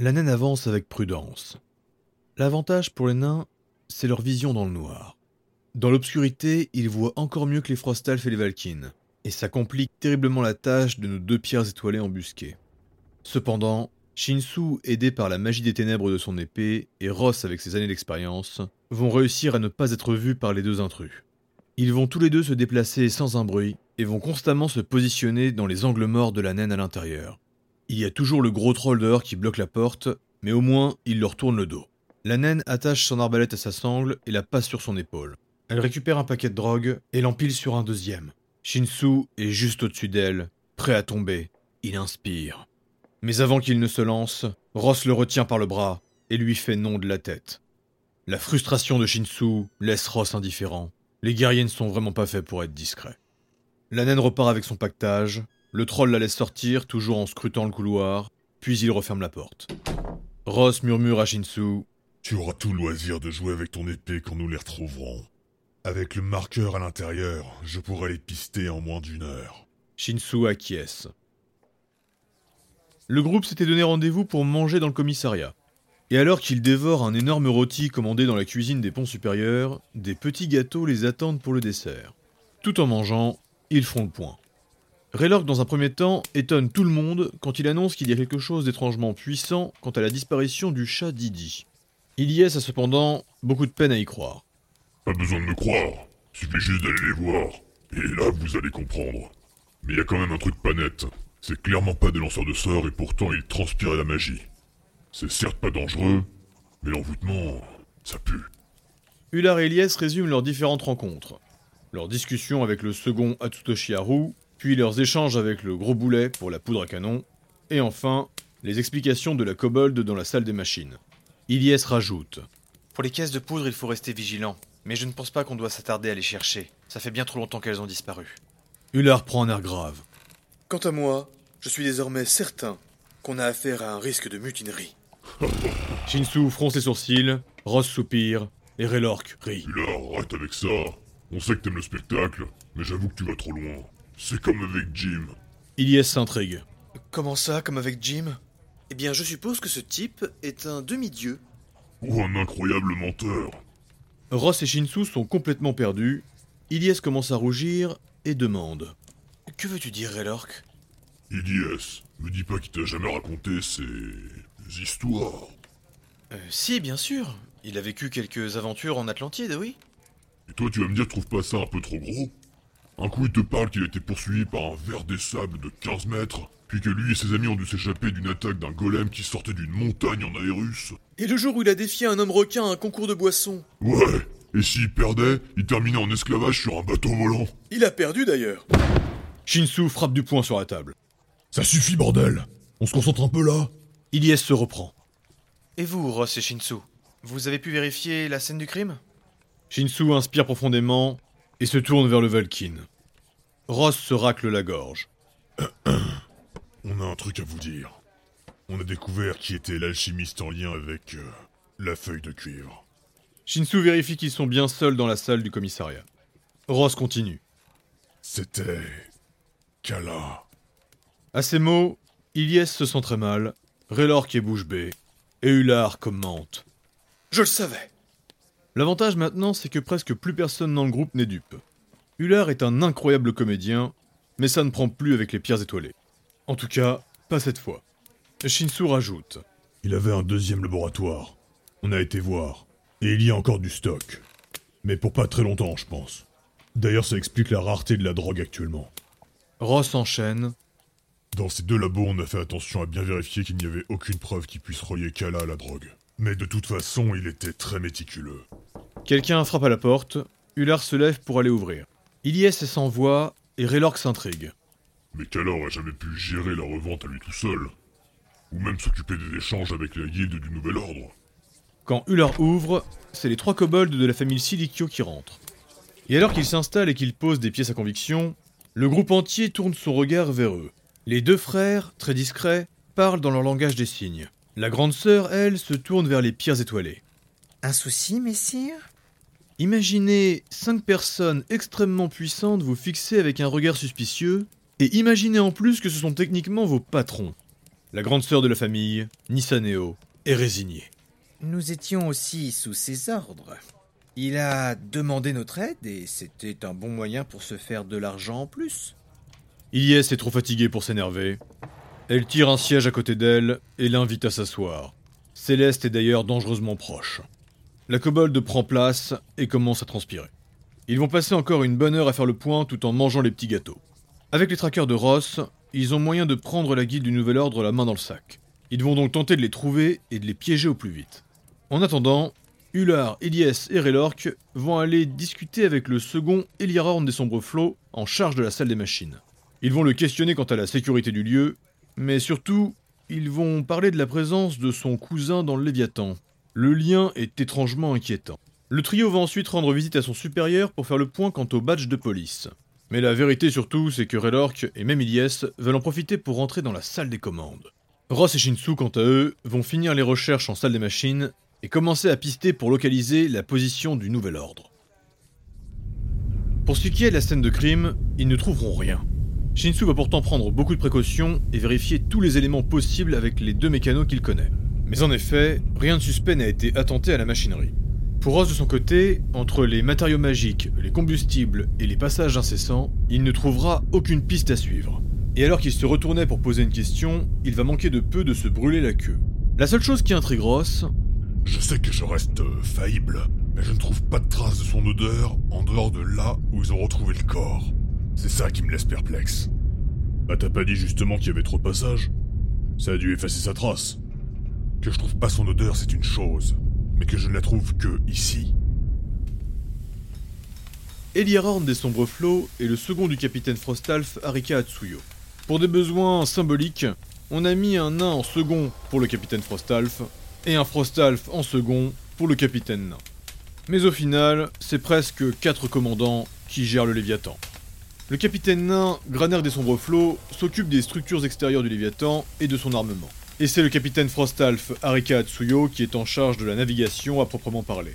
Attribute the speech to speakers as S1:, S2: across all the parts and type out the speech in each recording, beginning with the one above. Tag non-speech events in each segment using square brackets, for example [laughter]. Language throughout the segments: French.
S1: La naine avance avec prudence. L'avantage pour les nains, c'est leur vision dans le noir. Dans l'obscurité, ils voient encore mieux que les Frostalf et les Valkynes, et ça complique terriblement la tâche de nos deux pierres étoilées embusquées. Cependant, Shinsu, aidé par la magie des ténèbres de son épée, et Ross avec ses années d'expérience, vont réussir à ne pas être vus par les deux intrus. Ils vont tous les deux se déplacer sans un bruit, et vont constamment se positionner dans les angles morts de la naine à l'intérieur. Il y a toujours le gros troll dehors qui bloque la porte, mais au moins il leur tourne le dos. La naine attache son arbalète à sa sangle et la passe sur son épaule. Elle récupère un paquet de drogue et l'empile sur un deuxième. Shinsu est juste au-dessus d'elle, prêt à tomber. Il inspire. Mais avant qu'il ne se lance, Ross le retient par le bras et lui fait non de la tête. La frustration de Shinsu laisse Ross indifférent. Les guerriers ne sont vraiment pas faits pour être discrets. La naine repart avec son pactage, le troll la laisse sortir, toujours en scrutant le couloir, puis il referme la porte. Ross murmure à Shinsu
S2: Tu auras tout loisir de jouer avec ton épée quand nous les retrouverons. Avec le marqueur à l'intérieur, je pourrai les pister en moins d'une heure.
S1: Shinsu acquiesce. Le groupe s'était donné rendez-vous pour manger dans le commissariat. Et alors qu'ils dévorent un énorme rôti commandé dans la cuisine des ponts supérieurs, des petits gâteaux les attendent pour le dessert. Tout en mangeant, ils font le point. Raylork, dans un premier temps, étonne tout le monde quand il annonce qu'il y a quelque chose d'étrangement puissant quant à la disparition du chat Didi. Ilyes a cependant beaucoup de peine à y croire.
S2: Pas besoin de me croire, suffit juste d'aller les voir. Et là, vous allez comprendre. Mais il y a quand même un truc pas net. C'est clairement pas des lanceurs de sorts et pourtant ils transpiraient la magie. C'est certes pas dangereux, mais l'envoûtement, ça pue.
S1: Ular et Ilyes résument leurs différentes rencontres. Leur discussion avec le second Haru, puis leurs échanges avec le gros boulet pour la poudre à canon, et enfin, les explications de la kobold dans la salle des machines. Ilyes rajoute
S3: Pour les caisses de poudre, il faut rester vigilant. Mais je ne pense pas qu'on doit s'attarder à les chercher. Ça fait bien trop longtemps qu'elles ont disparu.
S1: Ular prend un air grave.
S4: Quant à moi, je suis désormais certain qu'on a affaire à un risque de mutinerie. [laughs]
S1: Shinsu fronce les sourcils, Ross soupire, et Raylork rit.
S2: Là, arrête avec ça. On sait que t'aimes le spectacle, mais j'avoue que tu vas trop loin. C'est comme avec Jim.
S1: Ilyes s'intrigue.
S4: Comment ça, comme avec Jim? Eh bien, je suppose que ce type est un demi-dieu.
S2: Ou un incroyable menteur.
S1: Ross et Shinsu sont complètement perdus. Ilyes commence à rougir et demande.
S4: Que veux-tu dire, Raylork
S2: Ilyes, me dis pas qu'il t'a jamais raconté ces histoires.
S4: Euh, si, bien sûr. Il a vécu quelques aventures en Atlantide, oui.
S2: Et toi, tu vas me dire, trouve pas ça un peu trop gros? Un coup, il te parle qu'il a été poursuivi par un ver des sables de 15 mètres, puis que lui et ses amis ont dû s'échapper d'une attaque d'un golem qui sortait d'une montagne en Aérus.
S4: Et le jour où il a défié un homme requin à un concours de boissons.
S2: Ouais, et s'il perdait, il terminait en esclavage sur un bateau volant.
S4: Il a perdu d'ailleurs.
S1: Shinsu frappe du poing sur la table.
S2: Ça suffit, bordel On se concentre un peu là
S1: Ilyes se reprend.
S3: Et vous, Ross et Shinsu Vous avez pu vérifier la scène du crime?
S1: Shinsu inspire profondément et se tourne vers le Valkyne. Ross se racle la gorge. [clears throat]
S2: On a un truc à vous dire. On a découvert qui était l'alchimiste en lien avec euh, la feuille de cuivre.
S1: Shinsu vérifie qu'ils sont bien seuls dans la salle du commissariat. Ross continue.
S2: C'était... Kala.
S1: À ces mots, Ilyes se sent très mal, Raylork est bouche bée, et Ular commente.
S4: Je le savais.
S1: L'avantage maintenant, c'est que presque plus personne dans le groupe n'est dupe. Ular est un incroyable comédien, mais ça ne prend plus avec les pierres étoilées. En tout cas, pas cette fois. Shinsu rajoute.
S2: Il avait un deuxième laboratoire. On a été voir. Et il y a encore du stock. Mais pour pas très longtemps, je pense. D'ailleurs, ça explique la rareté de la drogue actuellement.
S1: Ross enchaîne.
S2: Dans ces deux labos, on a fait attention à bien vérifier qu'il n'y avait aucune preuve qui puisse relier Kala à la drogue. Mais de toute façon, il était très méticuleux.
S1: Quelqu'un frappe à la porte, Ular se lève pour aller ouvrir. Ilyes s'en voix et Raylork s'intrigue.
S2: Mais Kala aurait jamais pu gérer la revente à lui tout seul. Ou même s'occuper des échanges avec la guilde du Nouvel Ordre.
S1: Quand Ular ouvre, c'est les trois kobolds de la famille Silikio qui rentrent. Et alors qu'ils s'installent et qu'ils posent des pièces à conviction, le groupe entier tourne son regard vers eux. Les deux frères, très discrets, parlent dans leur langage des signes. La grande sœur, elle, se tourne vers les pierres étoilées.
S5: Un souci, messire?
S1: Imaginez cinq personnes extrêmement puissantes vous fixer avec un regard suspicieux, et imaginez en plus que ce sont techniquement vos patrons. La grande sœur de la famille, Nisaneo, est résignée.
S5: Nous étions aussi sous ses ordres. Il a demandé notre aide et c'était un bon moyen pour se faire de l'argent en plus.
S1: Ilyes est trop fatiguée pour s'énerver. Elle tire un siège à côté d'elle et l'invite à s'asseoir. Céleste est d'ailleurs dangereusement proche. La kobold prend place et commence à transpirer. Ils vont passer encore une bonne heure à faire le point tout en mangeant les petits gâteaux. Avec les traqueurs de Ross, ils ont moyen de prendre la guide du Nouvel Ordre la main dans le sac. Ils vont donc tenter de les trouver et de les piéger au plus vite. En attendant, Ular, Elias et Relork vont aller discuter avec le second Eliarorn des Sombres Flots en charge de la salle des machines. Ils vont le questionner quant à la sécurité du lieu, mais surtout, ils vont parler de la présence de son cousin dans le Léviathan. Le lien est étrangement inquiétant. Le trio va ensuite rendre visite à son supérieur pour faire le point quant au badge de police. Mais la vérité surtout, c'est que Relork et même Ilyes veulent en profiter pour rentrer dans la salle des commandes. Ross et Shinsu, quant à eux, vont finir les recherches en salle des machines et commencer à pister pour localiser la position du nouvel ordre. Pour ce qui est de la scène de crime, ils ne trouveront rien. Shinsu va pourtant prendre beaucoup de précautions et vérifier tous les éléments possibles avec les deux mécanos qu'il connaît. Mais en effet, rien de suspect n'a été attenté à la machinerie. Pour Ross de son côté, entre les matériaux magiques, les combustibles et les passages incessants, il ne trouvera aucune piste à suivre. Et alors qu'il se retournait pour poser une question, il va manquer de peu de se brûler la queue. La seule chose qui intrigue Ross,
S2: Je sais que je reste euh, faillible, mais je ne trouve pas de traces de son odeur en dehors de là où ils ont retrouvé le corps. C'est ça qui me laisse perplexe. Bah t'as pas dit justement qu'il y avait trop de passages Ça a dû effacer sa trace. Que je trouve pas son odeur, c'est une chose, mais que je ne la trouve que ici.
S1: Eliarorn des Sombres Flots est le second du capitaine Frostalf Arika Atsuyo. Pour des besoins symboliques, on a mis un nain en second pour le capitaine Frostalf et un Frostalf en second pour le capitaine nain. Mais au final, c'est presque quatre commandants qui gèrent le Léviathan. Le capitaine nain, Graner des Sombres Flots, s'occupe des structures extérieures du Léviathan et de son armement. Et c'est le capitaine Frostalf Arika Atsuyo qui est en charge de la navigation à proprement parler.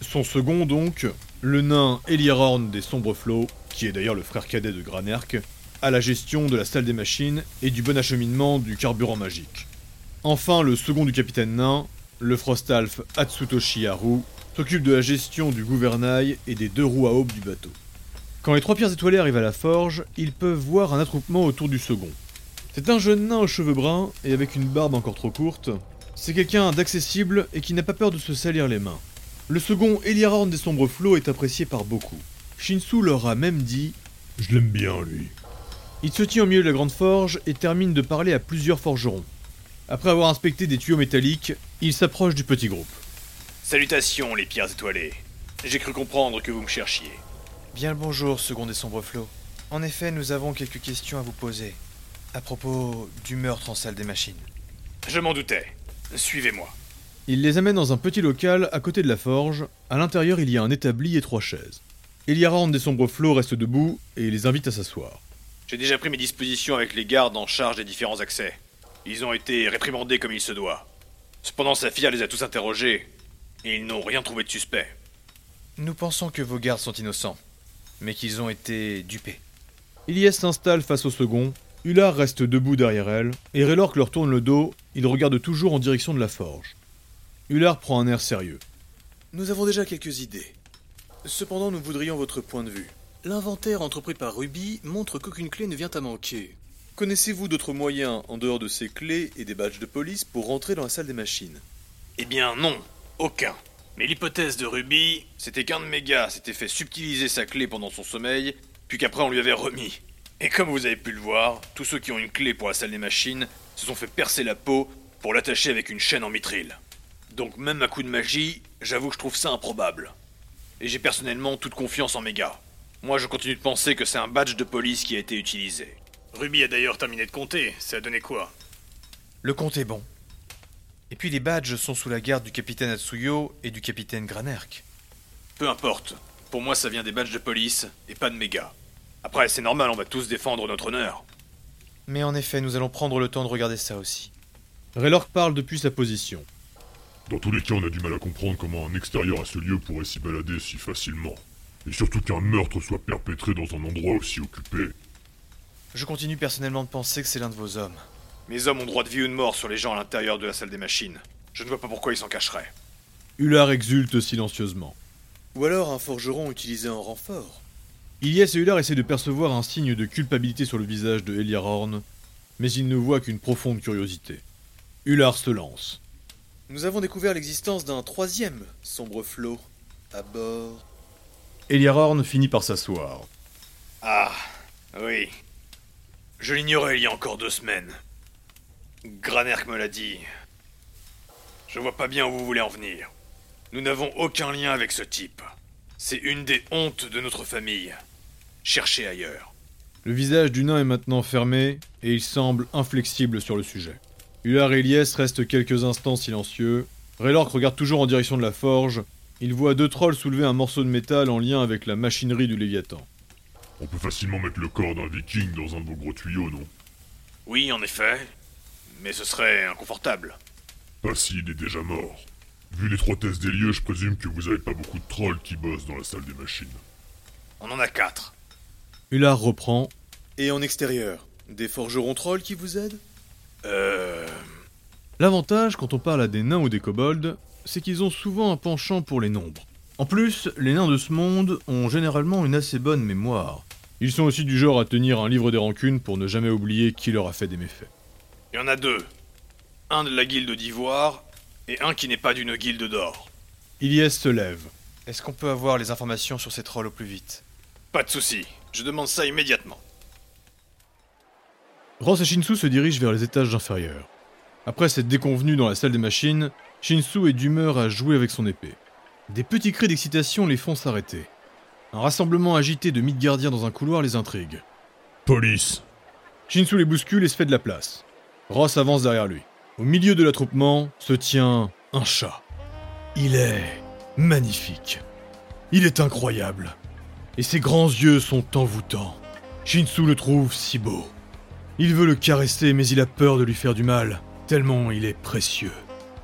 S1: Son second donc, le nain Eliarorn des Sombres Flots, qui est d'ailleurs le frère cadet de Granerk, à la gestion de la salle des machines et du bon acheminement du carburant magique. Enfin, le second du capitaine nain, le Frostalf Atsutoshi Haru, s'occupe de la gestion du gouvernail et des deux roues à aube du bateau. Quand les trois pierres étoilées arrivent à la forge, ils peuvent voir un attroupement autour du second. C'est un jeune nain aux cheveux bruns et avec une barbe encore trop courte. C'est quelqu'un d'accessible et qui n'a pas peur de se salir les mains. Le second Eliarorn des Sombres Flots est apprécié par beaucoup. Shinsu leur a même dit
S2: Je l'aime bien, lui.
S1: Il se tient au milieu de la grande forge et termine de parler à plusieurs forgerons. Après avoir inspecté des tuyaux métalliques, il s'approche du petit groupe.
S3: Salutations, les pierres étoilées. J'ai cru comprendre que vous me cherchiez.
S4: Bien le bonjour, second des sombres flots. En effet, nous avons quelques questions à vous poser. À propos du meurtre en salle des machines.
S3: Je m'en doutais. Suivez-moi.
S1: Il les amène dans un petit local à côté de la forge. À l'intérieur, il y a un établi et trois chaises. Eliarand des sombres flots reste debout et les invite à s'asseoir.
S3: J'ai déjà pris mes dispositions avec les gardes en charge des différents accès. Ils ont été réprimandés comme il se doit. Cependant, Saphir les a tous interrogés et ils n'ont rien trouvé de suspect.
S4: Nous pensons que vos gardes sont innocents, mais qu'ils ont été dupés.
S1: Ilyes s'installe face au second, Ular reste debout derrière elle, et Relork leur tourne le dos, il regarde toujours en direction de la forge. Ular prend un air sérieux.
S4: Nous avons déjà quelques idées. Cependant, nous voudrions votre point de vue. L'inventaire entrepris par Ruby montre qu'aucune clé ne vient à manquer. Connaissez-vous d'autres moyens, en dehors de ces clés et des badges de police, pour rentrer dans la salle des machines?
S3: Eh bien non, aucun. Mais l'hypothèse de Ruby, c'était qu'un de mes gars s'était fait subtiliser sa clé pendant son sommeil, puis qu'après on lui avait remis. Et comme vous avez pu le voir, tous ceux qui ont une clé pour la salle des machines se sont fait percer la peau pour l'attacher avec une chaîne en mitril. Donc même à coup de magie, j'avoue que je trouve ça improbable. Et j'ai personnellement toute confiance en mes gars. Moi je continue de penser que c'est un badge de police qui a été utilisé. Ruby a d'ailleurs terminé de compter, ça a donné quoi?
S4: Le compte est bon. Et puis les badges sont sous la garde du capitaine Atsuyo et du capitaine Granerk.
S3: Peu importe. Pour moi, ça vient des badges de police et pas de mes gars. Après, c'est normal, on va tous défendre notre honneur.
S4: Mais en effet, nous allons prendre le temps de regarder ça aussi.
S1: Relork parle depuis sa position.
S2: Dans tous les cas, on a du mal à comprendre comment un extérieur à ce lieu pourrait s'y balader si facilement. Et surtout qu'un meurtre soit perpétré dans un endroit aussi occupé.
S4: Je continue personnellement de penser que c'est l'un de vos hommes.
S3: Mes hommes ont droit de vie ou de mort sur les gens à l'intérieur de la salle des machines. Je ne vois pas pourquoi ils s'en cacheraient.
S1: Hullard exulte silencieusement.
S4: Ou alors un forgeron utilisé en renfort.
S1: Ilyes et Hullard essaient de percevoir un signe de culpabilité sur le visage de Eliar Horn, mais ils ne voient qu'une profonde curiosité. Hullard se lance.
S4: Nous avons découvert l'existence d'un troisième sombre flot à bord.
S1: Eliar Horn finit par s'asseoir.
S3: Ah, oui. Je l'ignorais il y a encore deux semaines. Granerk me l'a dit. Je vois pas bien où vous voulez en venir. Nous n'avons aucun lien avec ce type. C'est une des hontes de notre famille. Cherchez ailleurs.
S1: Le visage du nain est maintenant fermé, et il semble inflexible sur le sujet. Hullard et Elias restent quelques instants silencieux. Raylork regarde toujours en direction de la forge. Il voit deux trolls soulever un morceau de métal en lien avec la machinerie du Léviathan.
S2: On peut facilement mettre le corps d'un viking dans un de vos gros tuyaux, non?
S3: Oui, en effet. Mais ce serait inconfortable.
S2: Pas s'il est déjà mort. Vu l'étroitesse des lieux, je présume que vous avez pas beaucoup de trolls qui bossent dans la salle des machines.
S3: On en a quatre.
S1: Hullard reprend.
S4: Et en extérieur, des forgerons trolls qui vous aident?
S3: Euh...
S1: L'avantage quand on parle à des nains ou des kobolds, c'est qu'ils ont souvent un penchant pour les nombres. En plus, les nains de ce monde ont généralement une assez bonne mémoire. Ils sont aussi du genre à tenir un livre des rancunes pour ne jamais oublier qui leur a fait des méfaits.
S3: Il y en a deux. Un de la guilde d'Ivoire et un qui n'est pas d'une guilde d'or.
S1: Ilyes se lève.
S6: Est-ce qu'on peut avoir les informations sur ces trolls au plus vite?
S3: Pas de souci. Je demande ça immédiatement.
S1: Ross et Shinsu se dirigent vers les étages inférieurs. Après cette déconvenue dans la salle des machines, Shinsu est d'humeur à jouer avec son épée. Des petits cris d'excitation les font s'arrêter. Un rassemblement agité de Midgardiens dans un couloir les intrigue.
S2: Police
S1: Shinsu les bouscule et se fait de la place. Ross avance derrière lui. Au milieu de l'attroupement se tient un chat. Il est magnifique. Il est incroyable. Et ses grands yeux sont envoûtants. Shinsu le trouve si beau. Il veut le caresser, mais il a peur de lui faire du mal, tellement il est précieux.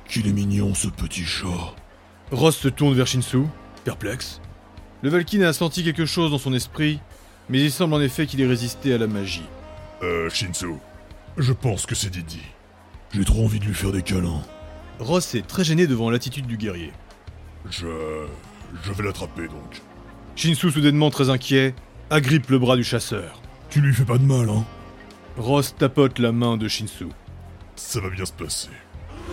S2: Qu'il est mignon ce petit chat.
S1: Ross se tourne vers Shinsu, perplexe. Le Valkyne a senti quelque chose dans son esprit, mais il semble en effet qu'il ait résisté à la magie.
S2: Euh, Shinsu. Je pense que c'est Didi. J'ai trop envie de lui faire des câlins.
S1: Ross est très gêné devant l'attitude du guerrier.
S2: Je. Je vais l'attraper donc.
S1: Shinsu, soudainement très inquiet, agrippe le bras du chasseur.
S2: Tu lui fais pas de mal, hein
S1: Ross tapote la main de Shinsu.
S2: Ça va bien se passer.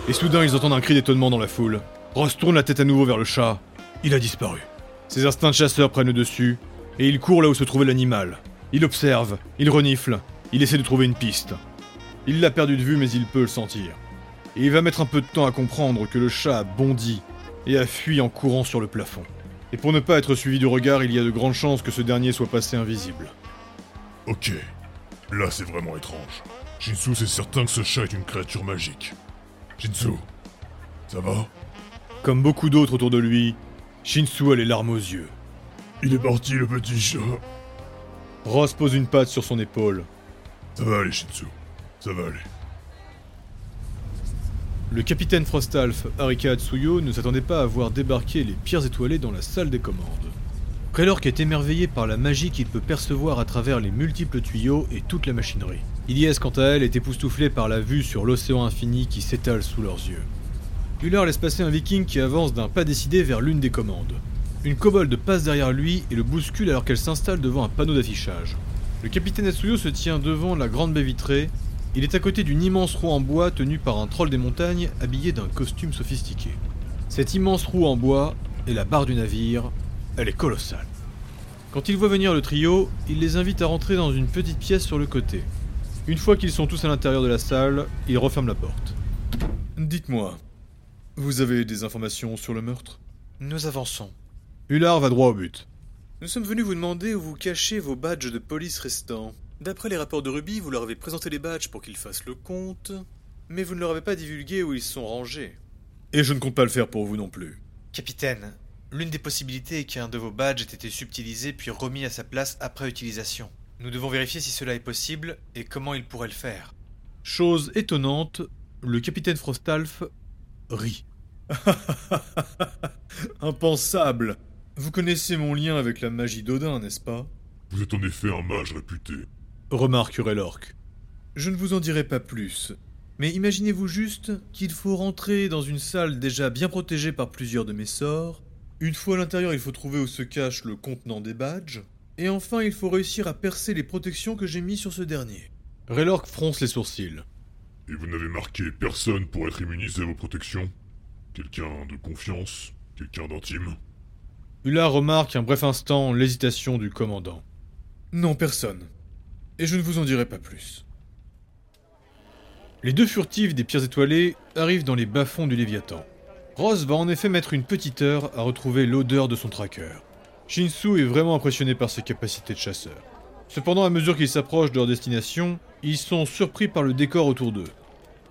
S1: Et soudain, ils entendent un cri d'étonnement dans la foule. Ross tourne la tête à nouveau vers le chat. Il a disparu. Ses instincts de chasseur prennent le dessus, et il court là où se trouvait l'animal. Il observe, il renifle, il essaie de trouver une piste. Il l'a perdu de vue, mais il peut le sentir. Et il va mettre un peu de temps à comprendre que le chat a bondi et a fui en courant sur le plafond. Et pour ne pas être suivi du regard, il y a de grandes chances que ce dernier soit passé invisible.
S2: Ok. Là, c'est vraiment étrange. Shinsu, c'est certain que ce chat est une créature magique. Shinsu, ça va?
S1: Comme beaucoup d'autres autour de lui, Shinsu a les larmes aux yeux.
S2: Il est parti, le petit chat.
S1: Ross pose une patte sur son épaule.
S2: Ça va aller, Shinsu. Ça va aller.
S1: Le capitaine Frostalf, Arika Atsuyo, ne s'attendait pas à voir débarquer les pierres étoilées dans la salle des commandes. Raylork est émerveillé par la magie qu'il peut percevoir à travers les multiples tuyaux et toute la machinerie? Ilyes, quant à elle, est époustouflée par la vue sur l'océan infini qui s'étale sous leurs yeux. Huller laisse passer un viking qui avance d'un pas décidé vers l'une des commandes. Une kobold passe derrière lui et le bouscule alors qu'elle s'installe devant un panneau d'affichage. Le capitaine Atsuyo se tient devant la grande baie vitrée. Il est à côté d'une immense roue en bois tenue par un troll des montagnes habillé d'un costume sophistiqué. Cette immense roue en bois est la barre du navire. Elle est colossale. Quand il voit venir le trio, il les invite à rentrer dans une petite pièce sur le côté. Une fois qu'ils sont tous à l'intérieur de la salle, il referme la porte. Dites-moi, vous avez des informations sur le meurtre?
S6: Nous avançons.
S1: Hullard va droit au but.
S4: Nous sommes venus vous demander où vous cachez vos badges de police restants. D'après les rapports de Ruby, vous leur avez présenté les badges pour qu'ils fassent le compte, mais vous ne leur avez pas divulgué où ils sont rangés.
S1: Et je ne compte pas le faire pour vous non plus.
S6: Capitaine, l'une des possibilités est qu'un de vos badges ait été subtilisé puis remis à sa place après utilisation. Nous devons vérifier si cela est possible et comment il pourrait le faire.
S1: Chose étonnante, le capitaine Frostalf rit. [laughs] Impensable Vous connaissez mon lien avec la magie d'Odin, n'est-ce pas?
S2: Vous êtes en effet un mage réputé.
S1: Remarque Raylork.
S4: Je ne vous en dirai pas plus. Mais imaginez-vous juste qu'il faut rentrer dans une salle déjà bien protégée par plusieurs de mes sorts. Une fois à l'intérieur, il faut trouver où se cache le contenant des badges. Et enfin, il faut réussir à percer les protections que j'ai mis sur ce dernier.
S1: Raylork fronce les sourcils.
S2: Et vous n'avez marqué personne pour être immunisé à vos protections? Quelqu'un de confiance? Quelqu'un d'intime?
S1: Hula remarque un bref instant l'hésitation du commandant.
S4: Non, personne. Et je ne vous en dirai pas plus.
S1: Les deux furtifs des pierres étoilées arrivent dans les bas-fonds du Léviathan. Ross va en effet mettre une petite heure à retrouver l'odeur de son tracker. Shinsu est vraiment impressionné par ses capacités de chasseur. Cependant, à mesure qu'ils s'approchent de leur destination, ils sont surpris par le décor autour d'eux.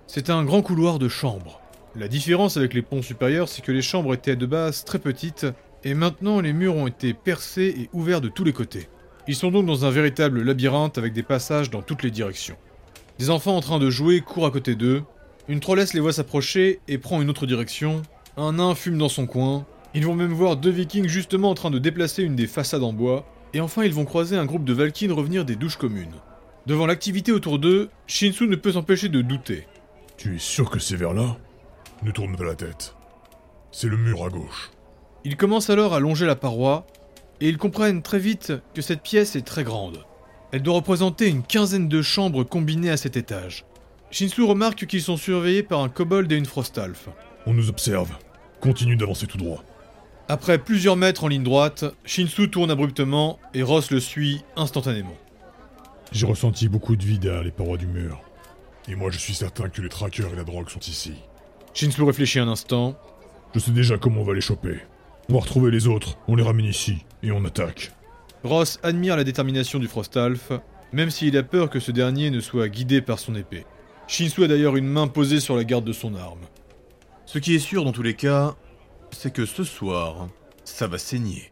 S1: C'est un grand couloir de chambres. La différence avec les ponts supérieurs, c'est que les chambres étaient de base très petites, et maintenant les murs ont été percés et ouverts de tous les côtés. Ils sont donc dans un véritable labyrinthe avec des passages dans toutes les directions. Des enfants en train de jouer courent à côté d'eux. Une trollesse les voit s'approcher et prend une autre direction. Un nain fume dans son coin. Ils vont même voir deux vikings justement en train de déplacer une des façades en bois. Et enfin, ils vont croiser un groupe de Valkynes revenir des douches communes. Devant l'activité autour d'eux, Shinsu ne peut s'empêcher de douter.
S2: Tu es sûr que c'est vers là? Ne tourne pas la tête. C'est le mur à gauche.
S1: Ils commencent alors à longer la paroi, et ils comprennent très vite que cette pièce est très grande. Elle doit représenter une quinzaine de chambres combinées à cet étage. Shinsu remarque qu'ils sont surveillés par un kobold et une frostalf.
S2: On nous observe. Continue d'avancer tout droit.
S1: Après plusieurs mètres en ligne droite, Shinsu tourne abruptement et Ross le suit instantanément.
S2: J'ai ressenti beaucoup de vie derrière les parois du mur. Et moi je suis certain que les trackers et la drogue sont ici.
S1: Shinsu réfléchit un instant.
S2: Je sais déjà comment on va les choper. On va retrouver les autres, on les ramène ici, et on attaque.
S1: Ross admire la détermination du Frostalf, même s'il a peur que ce dernier ne soit guidé par son épée. Shinsu a d'ailleurs une main posée sur la garde de son arme.
S4: Ce qui est sûr dans tous les cas, c'est que ce soir, ça va saigner.